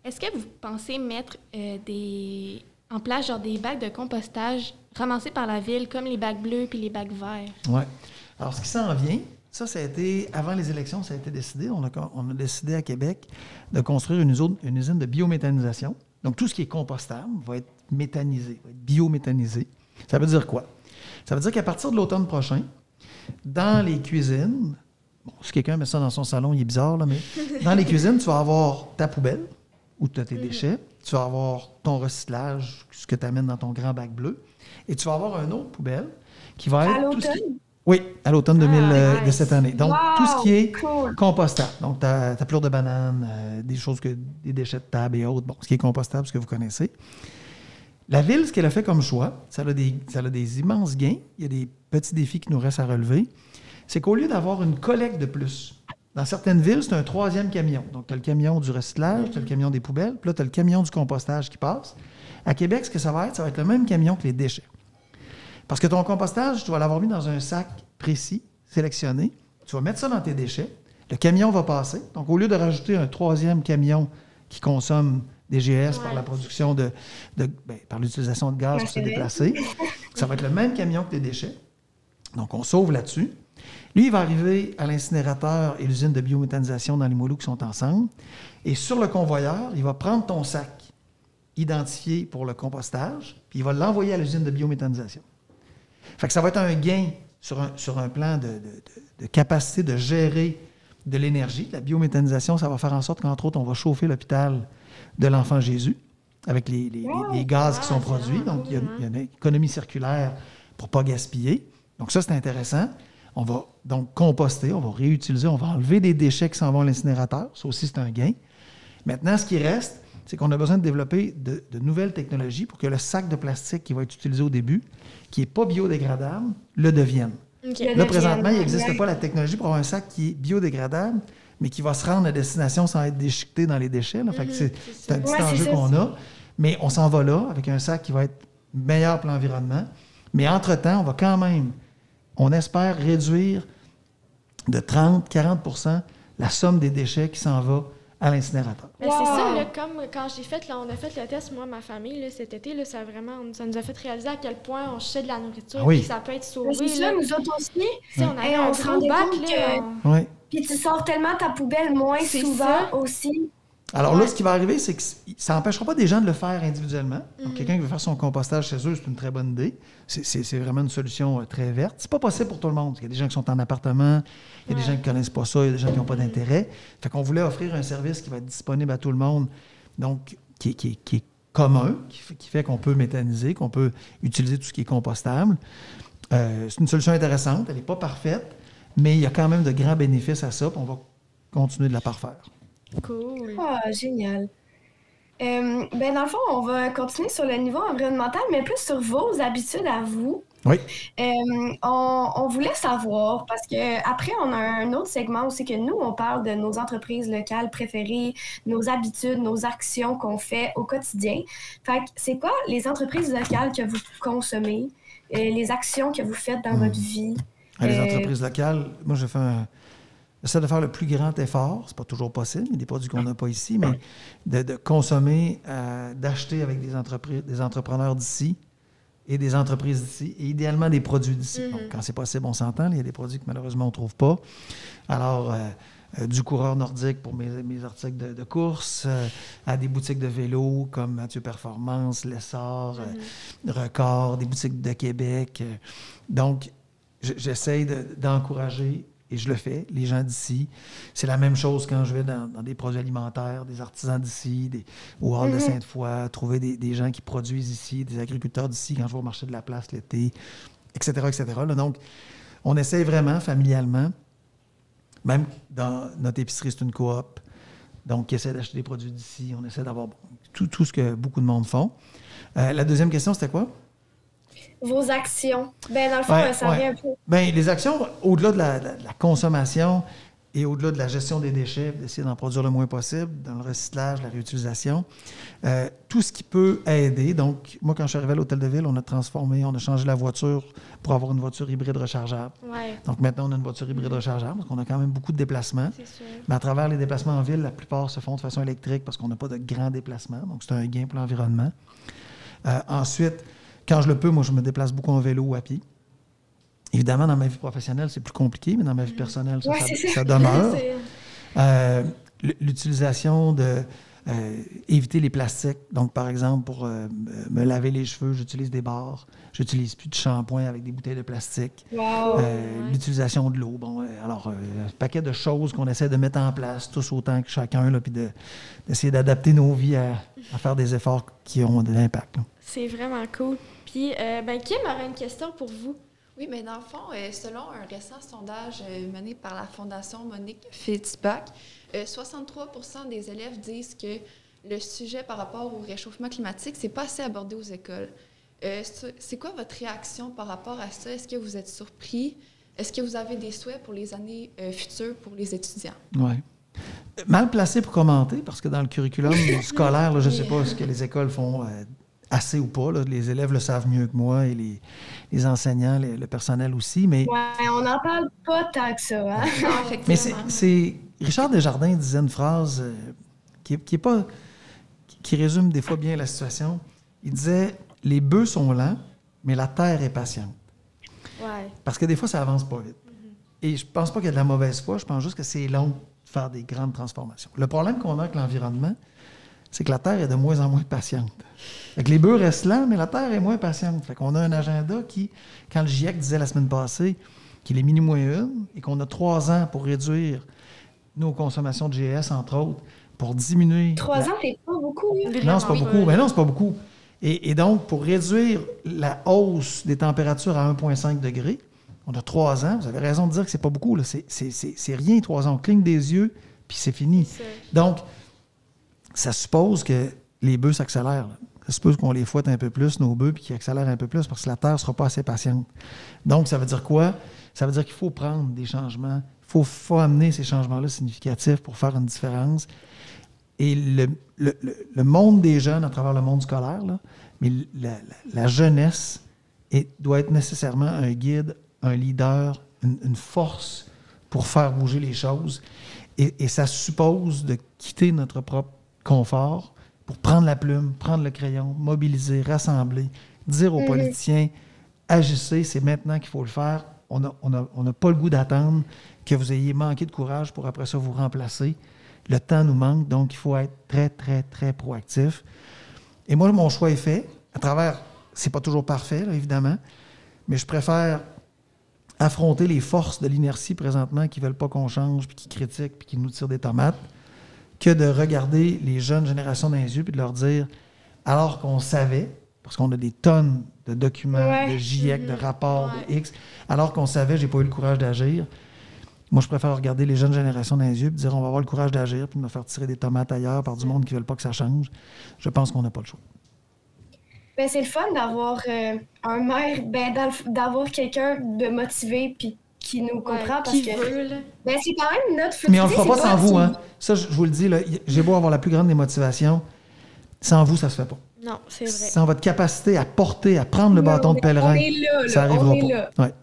est-ce que vous pensez mettre euh, des en place genre des bacs de compostage ramassés par la ville, comme les bacs bleus puis les bacs verts? Ouais. Alors, ce qui s'en vient, ça, ça a été, avant les élections, ça a été décidé. On a, on a décidé à Québec de construire une usine, une usine de biométhanisation. Donc, tout ce qui est compostable va être méthanisé, va être biométhanisé. Ça veut dire quoi? Ça veut dire qu'à partir de l'automne prochain, dans les cuisines, bon, si quelqu'un met ça dans son salon, il est bizarre, là, mais dans les cuisines, tu vas avoir ta poubelle où tu as tes déchets, tu vas avoir ton recyclage, ce que tu amènes dans ton grand bac bleu, et tu vas avoir une autre poubelle qui va être. À tout ce qui- l'automne? oui, à l'automne 2000 euh, de cette année. Donc, Wow, tout ce qui est cool. compostable. Donc, ta, ta pleure de banane, euh, des choses que des déchets de table et autres. Bon, ce qui est compostable, ce que vous connaissez. La ville, ce qu'elle a fait comme choix, ça a, des, ça a des immenses gains. Il y a des petits défis qui nous restent à relever. C'est qu'au lieu d'avoir une collecte de plus, dans certaines villes, c'est un troisième camion. Donc, tu as le camion du recyclage, tu as le camion des poubelles, puis là, tu as le camion du compostage qui passe. À Québec, ce que ça va être, ça va être le même camion que les déchets. Parce que ton compostage, tu vas l'avoir mis dans un sac précis, sélectionné. Tu vas mettre ça dans tes déchets. Le camion va passer. Donc, au lieu de rajouter un troisième camion qui consomme des GS par la production de, de- ben, par l'utilisation de gaz pour se déplacer, ça va être le même camion que tes déchets. Donc, on sauve là-dessus. Lui, il va arriver à l'incinérateur et l'usine de biométhanisation dans les Moulous qui sont ensemble. Et sur le convoyeur, il va prendre ton sac identifié pour le compostage, puis il va l'envoyer à l'usine de biométhanisation. Fait que ça va être un gain sur un, sur un plan de, de- capacité de gérer de l'énergie. La biométhanisation, ça va faire en sorte qu'entre autres, on va chauffer l'hôpital de l'enfant Jésus avec les, les- les- les gaz qui Ah, sont c'est produits. Donc, il y, a, il y a une économie circulaire pour ne pas gaspiller. Donc, ça, c'est intéressant. On va donc composter, on va réutiliser, on va enlever des déchets qui s'en vont à l'incinérateur. Ça aussi, c'est un gain. Maintenant, ce qui reste, c'est qu'on a besoin de développer de, de nouvelles technologies pour que le sac de plastique qui va être utilisé au début, qui n'est pas biodégradable, le devienne. Le Là, devienne, présentement, il n'existe pas la technologie pour avoir un sac qui est biodégradable, mais qui va se rendre à destination sans être déchiqueté dans les déchets. que c'est un petit Ouais, enjeu qu'on a. Mais on s'en va là avec un sac qui va être meilleur pour l'environnement. Mais entre-temps, on va quand même, on espère réduire de 30-40% la somme des déchets qui s'en va à l'incinérateur. Mais c'est Wow. ça, là, comme quand j'ai fait, là, on a fait le test, moi, ma famille, là, cet été, là, ça, a vraiment, ça nous a fait réaliser à quel point on jetait de la nourriture Ah oui. puis ça peut être sauvé. C'est ça, nous autres aussi. On avait Et un on se gros bac, compte là, que- on- Oui. Puis tu sors tellement ta poubelle moins souvent ça. aussi. Alors là, ce qui va arriver, c'est que ça n'empêchera pas des gens de le faire individuellement. Donc, quelqu'un qui veut faire son compostage chez eux, c'est une très bonne idée. C'est- vraiment une solution euh, très verte. C'est pas possible pour tout le monde. Il y a des gens qui sont en appartement, il y a des gens qui connaissent pas ça, il y a des gens qui n'ont pas d'intérêt. Fait qu'on voulait offrir un service qui va être disponible à tout le monde, donc qui, est- qui est- qui est commun, qui fait, qu'on peut méthaniser, qu'on peut utiliser tout ce qui est compostable. Euh, c'est une solution intéressante. Elle n'est pas parfaite, mais il y a quand même de grands bénéfices à ça. puis on va continuer de la parfaire. Cool. Ah, génial. Euh, ben dans le fond, on va continuer sur le niveau environnemental, mais plus sur vos habitudes à vous. Oui. Euh, on, on voulait savoir, parce que après, on a un autre segment aussi que nous, on parle de nos entreprises locales préférées, nos habitudes, nos actions qu'on fait au quotidien. Fait que c'est quoi les entreprises locales que vous consommez, euh, les actions que vous faites dans Hmm. votre vie? Ah, Les Euh, entreprises locales, moi, je fais un- J'essaie de faire le plus grand effort, c'est pas toujours possible, il y a des produits qu'on n'a pas ici, mais de, de consommer, euh, d'acheter avec des, entreprises, des entrepreneurs d'ici et des entreprises d'ici, et idéalement des produits d'ici. Mhm. Donc, quand c'est possible, on s'entend, il y a des produits que malheureusement on ne trouve pas. Alors, euh, euh, du coureur nordique pour mes, mes articles de, de course, euh, à des boutiques de vélo comme Mathieu Performance, L'Essor, euh, Record, des boutiques de Québec. donc, je- j'essaie de- d'encourager, et je le fais, les gens d'ici. C'est la même chose quand je vais dans, dans des produits alimentaires, des artisans d'ici, au Hall de Mhm. Sainte-Foy, trouver des, des gens qui produisent ici, des agriculteurs d'ici quand je vais au marché de la place l'été, etc., etc. là. donc, on essaie vraiment, familialement, même dans notre épicerie, c'est une coop, donc qui essaie d'acheter des produits d'ici. On essaie d'avoir tout ce que beaucoup de monde font. Euh, la deuxième question, c'était quoi? Vos actions. Ben dans le fond, Ouais, ça ouais. vient un peu. Bien, les actions, au-delà de la, consommation et au-delà de la gestion des déchets, d'essayer d'en produire le moins possible, dans le recyclage, la réutilisation, euh, tout ce qui peut aider. Donc, moi, quand je suis arrivé à l'Hôtel de Ville, on a transformé, on a changé la voiture pour avoir une voiture hybride rechargeable. Ouais, Donc, maintenant, on a une voiture hybride rechargeable parce qu'on a quand même beaucoup de déplacements. c'est sûr. Mais à travers les déplacements en ville, la plupart se font de façon électrique parce qu'on n'a pas de grands déplacements. Donc, c'est un gain pour l'environnement. Euh, ensuite, quand je le peux, moi, je me déplace beaucoup en vélo ou à pied. Évidemment, dans ma vie professionnelle, c'est plus compliqué, mais dans ma vie personnelle, ça, Ouais, ça- ça. demeure. Euh, L'utilisation de euh, éviter les plastiques. Donc, par exemple, pour euh, me laver les cheveux, j'utilise des barres. J'utilise plus de shampoing avec des bouteilles de plastique. Wow. Euh, ouais. L'utilisation de l'eau. Bon, alors, un paquet de choses qu'on essaie de mettre en place, tous autant que chacun, puis de- d'essayer d'adapter nos vies à, à faire des efforts qui ont de l'impact. C'est vraiment cool. Puis, euh, ben, Kim aurait une question pour vous. Oui, mais dans le fond, euh, selon un récent sondage euh, mené par la Fondation Monique Fitzbach, euh, 63% des élèves disent que le sujet par rapport au réchauffement climatique, c'est pas assez abordé aux écoles. Euh, c'est quoi votre réaction par rapport à ça? Est-ce que vous êtes surpris? Est-ce que vous avez des souhaits pour les années euh, futures pour les étudiants? Ouais. Euh, Mal placé pour commenter, parce que dans le curriculum scolaire, là, je ne sais pas ce que les écoles font euh, assez ou pas. là. Les élèves le savent mieux que moi et les, les enseignants, les- le personnel aussi. Mais Ouais, on n'en parle pas tant que ça. Hein? Non, Mais c'est, Richard Desjardins disait une phrase euh, qui, est- qui est pas qui- résume des fois bien la situation. Il disait les bœufs sont lents, mais la terre est patiente. Ouais. Parce que des fois, ça avance pas vite. Et je pense pas qu'il y a de la mauvaise foi, je pense juste que c'est long de faire des grandes transformations. Le problème qu'on a avec l'environnement, c'est que la Terre est de moins en moins patiente. Fait que les bœufs restent lents, mais la Terre est moins patiente. Fait qu'on a un agenda qui, quand le GIEC disait la semaine passée qu'il est mini moins une et qu'on a trois ans pour réduire nos consommations de GS, entre autres, pour diminuer. Trois la- ans, c'est pas beaucoup. hein? non, c'est pas beaucoup. oui. Ben non, c'est pas beaucoup. Et, et donc, pour réduire la hausse des températures à 1,5 degré, on a trois ans. Vous avez raison de dire que c'est pas beaucoup. C'est- rien, trois ans. On cligne des yeux, puis c'est fini. Donc, ça suppose que les bœufs s'accélèrent. Ça suppose qu'on les fouette un peu plus, nos bœufs, puis qu'ils accélèrent un peu plus parce que la Terre ne sera pas assez patiente. Donc, ça veut dire quoi? Ça veut dire qu'il faut prendre des changements. Il faut, amener ces changements-là significatifs pour faire une différence. Et le, monde des jeunes à travers le monde scolaire, mais la, jeunesse doit être nécessairement un guide, un leader, une, force pour faire bouger les choses. Et ça suppose de quitter notre propre confort pour prendre la plume, prendre le crayon, mobiliser, rassembler, dire aux Mhm. politiciens, agissez, c'est maintenant qu'il faut le faire. On n'a on a, on a pas le goût d'attendre que vous ayez manqué de courage pour après ça vous remplacer. Le temps nous manque, donc il faut être très, très, très proactif. Et moi, mon choix est fait. À travers, c'est pas toujours parfait, là, évidemment, mais je préfère affronter les forces de l'inertie présentement qui veulent pas qu'on change, puis qui critiquent, puis qui nous tirent des tomates, que de regarder les jeunes générations dans les yeux, puis de leur dire, alors qu'on savait, parce qu'on a des tonnes de documents, Ouais. de GIEC, de rapports, de. X, alors qu'on savait, j'ai pas eu le courage d'agir. Moi, je préfère regarder les jeunes générations dans les yeux et dire on va avoir le courage d'agir puis de me faire tirer des tomates ailleurs par du monde qui ne veulent pas que ça change. Je pense qu'on n'a pas le choix. Ben, c'est le fun d'avoir euh, un maire, ben, d'avoir quelqu'un de motivé puis qui nous comprend parce qui que ben, c'est quand même notre futur. Mais on ne le fera pas sans vous. Hein. Ça, je je vous le dis, j'ai beau avoir la plus grande des motivations. Sans vous, ça ne se fait pas. Non, c'est vrai. Sans votre capacité à porter, à prendre le bâton on de pèlerin, on est là, là, ça n'arrivera on est pas. là. Ouais.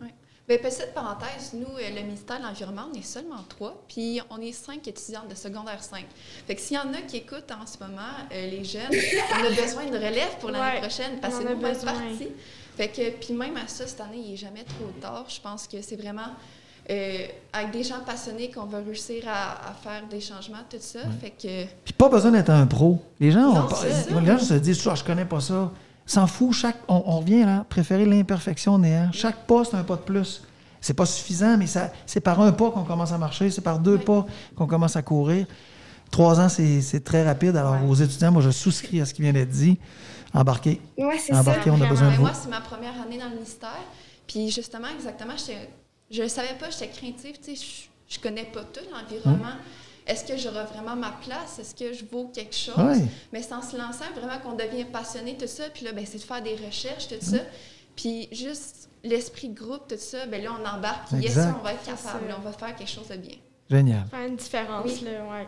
Bien, petite parenthèse, nous, euh, le ministère de l'Environnement, on est seulement trois, puis on est cinq étudiantes de secondaire 5. Fait que s'il y en a qui écoutent en ce moment, euh, les jeunes, on a besoin de relève pour l'année Ouais, prochaine, parce que nous, on Fait que, puis même à ça, cette année, il n'est jamais trop tard. Je pense que c'est vraiment euh, avec des gens passionnés qu'on va réussir à, à faire des changements, tout ça. Fait que, Puis pas besoin d'être un pro. Les gens, Non, ça. les gens se disent, Ah, je connais pas ça. S'en fout, chaque, on, on revient là, préférer l'imperfection néant. Chaque pas, c'est un pas de plus. C'est pas suffisant, mais ça, c'est par un pas qu'on commence à marcher, c'est par deux pas qu'on commence à courir. Trois ans, c'est, c'est très rapide. Alors, Ouais. aux étudiants, moi, je souscris à ce qui vient d'être dit. Embarquez. Ouais, c'est ça. on a besoin de vous. moi, c'est ma première année dans le ministère. Puis justement, exactement, je ne savais pas, j'étais craintive. Tu sais, je, je connais pas tout l'environnement. Est-ce que j'aurai vraiment ma place? Est-ce que je vaux quelque chose? Ouais. Mais c'est en se lançant vraiment qu'on devient passionné, tout ça. Puis là, ben, c'est de faire des recherches, tout ça. Puis juste l'esprit de groupe, tout ça, ben là, on embarque. Yes, on va être capable. On va faire quelque chose de bien. Génial. Faire une différence, Oui. là, ouais.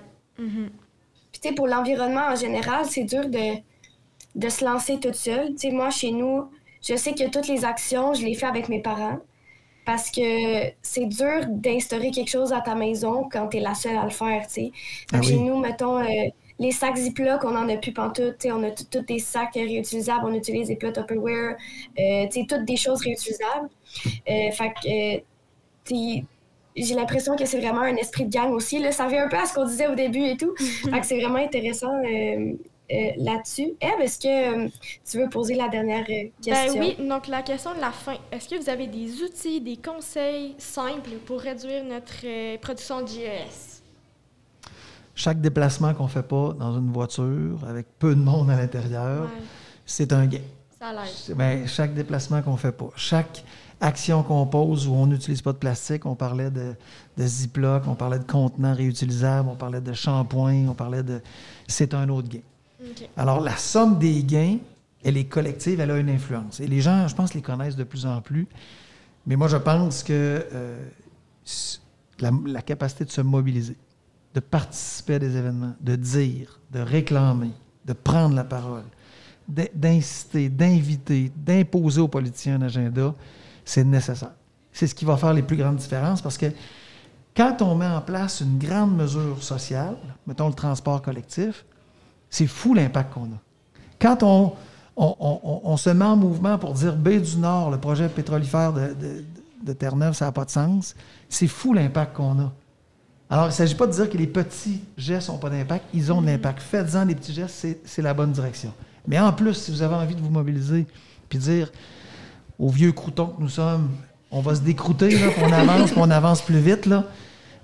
Puis, tu sais, pour l'environnement en général, c'est dur de, de se lancer toute seule. Tu sais, moi, chez nous, je sais que toutes les actions, je les fais avec mes parents. Parce que c'est dur d'instaurer quelque chose à ta maison quand tu es la seule à le faire, tu sais. Ah Chez oui. nous, mettons, euh, les sacs Ziploc, on en a plus pantoute. tu sais, On a tous des sacs réutilisables. On utilise des plats Tupperware. Euh, tu sais, toutes des choses réutilisables. Euh, fait que, tu sais, j'ai l'impression que c'est vraiment un esprit de gang aussi. Là. Ça revient un peu à ce qu'on disait au début et tout. fait que c'est vraiment intéressant euh, là-dessus. Eve, est-ce que euh, tu veux poser la dernière euh, question? Ben oui, donc la question de la fin. Est-ce que vous avez des outils, des conseils simples pour réduire notre euh, production de GES? Chaque déplacement qu'on fait pas dans une voiture avec peu de monde à l'intérieur, Ouais, c'est un gain. ça l'aide. Ben, chaque déplacement qu'on fait pas, chaque action qu'on pose où on n'utilise pas de plastique, on parlait de, de Ziploc, on parlait de contenants réutilisables, on parlait de shampoing, on parlait de... C'est un autre gain. Alors, la somme des gains, elle est collective, elle a une influence. Et les gens, je pense, les connaissent de plus en plus. Mais moi, je pense que euh, la, la capacité de se mobiliser, de participer à des événements, de dire, de réclamer, de prendre la parole, d'in- d'inciter, d'inviter, d'imposer aux politiciens un agenda, c'est nécessaire. C'est ce qui va faire les plus grandes différences parce que quand on met en place une grande mesure sociale, mettons le transport collectif, c'est fou l'impact qu'on a. Quand on, on, on- on se met en mouvement pour dire Baie du Nord, le projet pétrolifère de, de- de Terre-Neuve, ça n'a pas de sens, c'est fou l'impact qu'on a. Alors, il ne s'agit pas de dire que les petits gestes n'ont pas d'impact, ils ont de l'impact. Faites-en des petits gestes, c'est- c'est la bonne direction. Mais en plus, si vous avez envie de vous mobiliser, puis dire aux vieux croutons que nous sommes, on va se décrouter, là, on avance, on avance plus vite, là,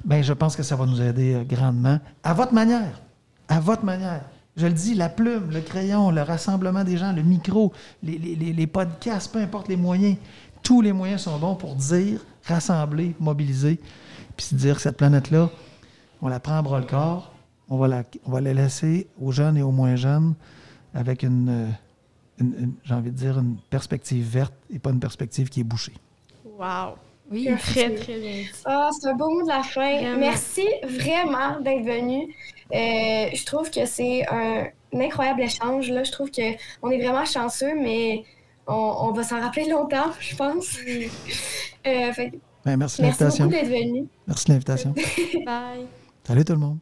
ben, je pense que ça va nous aider euh, grandement, à votre manière. À votre manière. Je le dis, la plume, le crayon, le rassemblement des gens, le micro, les, les- les- podcasts, peu importe les moyens, tous les moyens sont bons pour dire, rassembler, mobiliser, puis se dire que cette planète-là, on la prend à bras le corps, on va la, on laisser aux jeunes et aux moins jeunes avec euh, une- une- j'ai envie de dire, une perspective verte et pas une perspective qui est bouchée. Wow. Oui. Très, très bien. Ah, c'est un beau mot de la fin. Vraiment. Merci vraiment d'être venu. Euh, je trouve que c'est un, un incroyable échange. Là. Je trouve qu'on est vraiment chanceux, mais on, on va s'en rappeler longtemps, je pense. Euh, fait Ben, merci de merci beaucoup d'être venu. Merci de l'invitation. Bye. Salut tout le monde.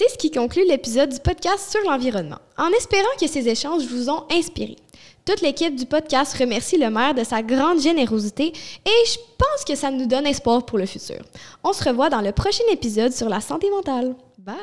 C'est ce qui conclut l'épisode du podcast sur l'environnement, en espérant que ces échanges vous ont inspiré. Toute l'équipe du podcast remercie le maire de sa grande générosité et je pense que ça nous donne espoir pour le futur. On se revoit dans le prochain épisode sur la santé mentale. Bye!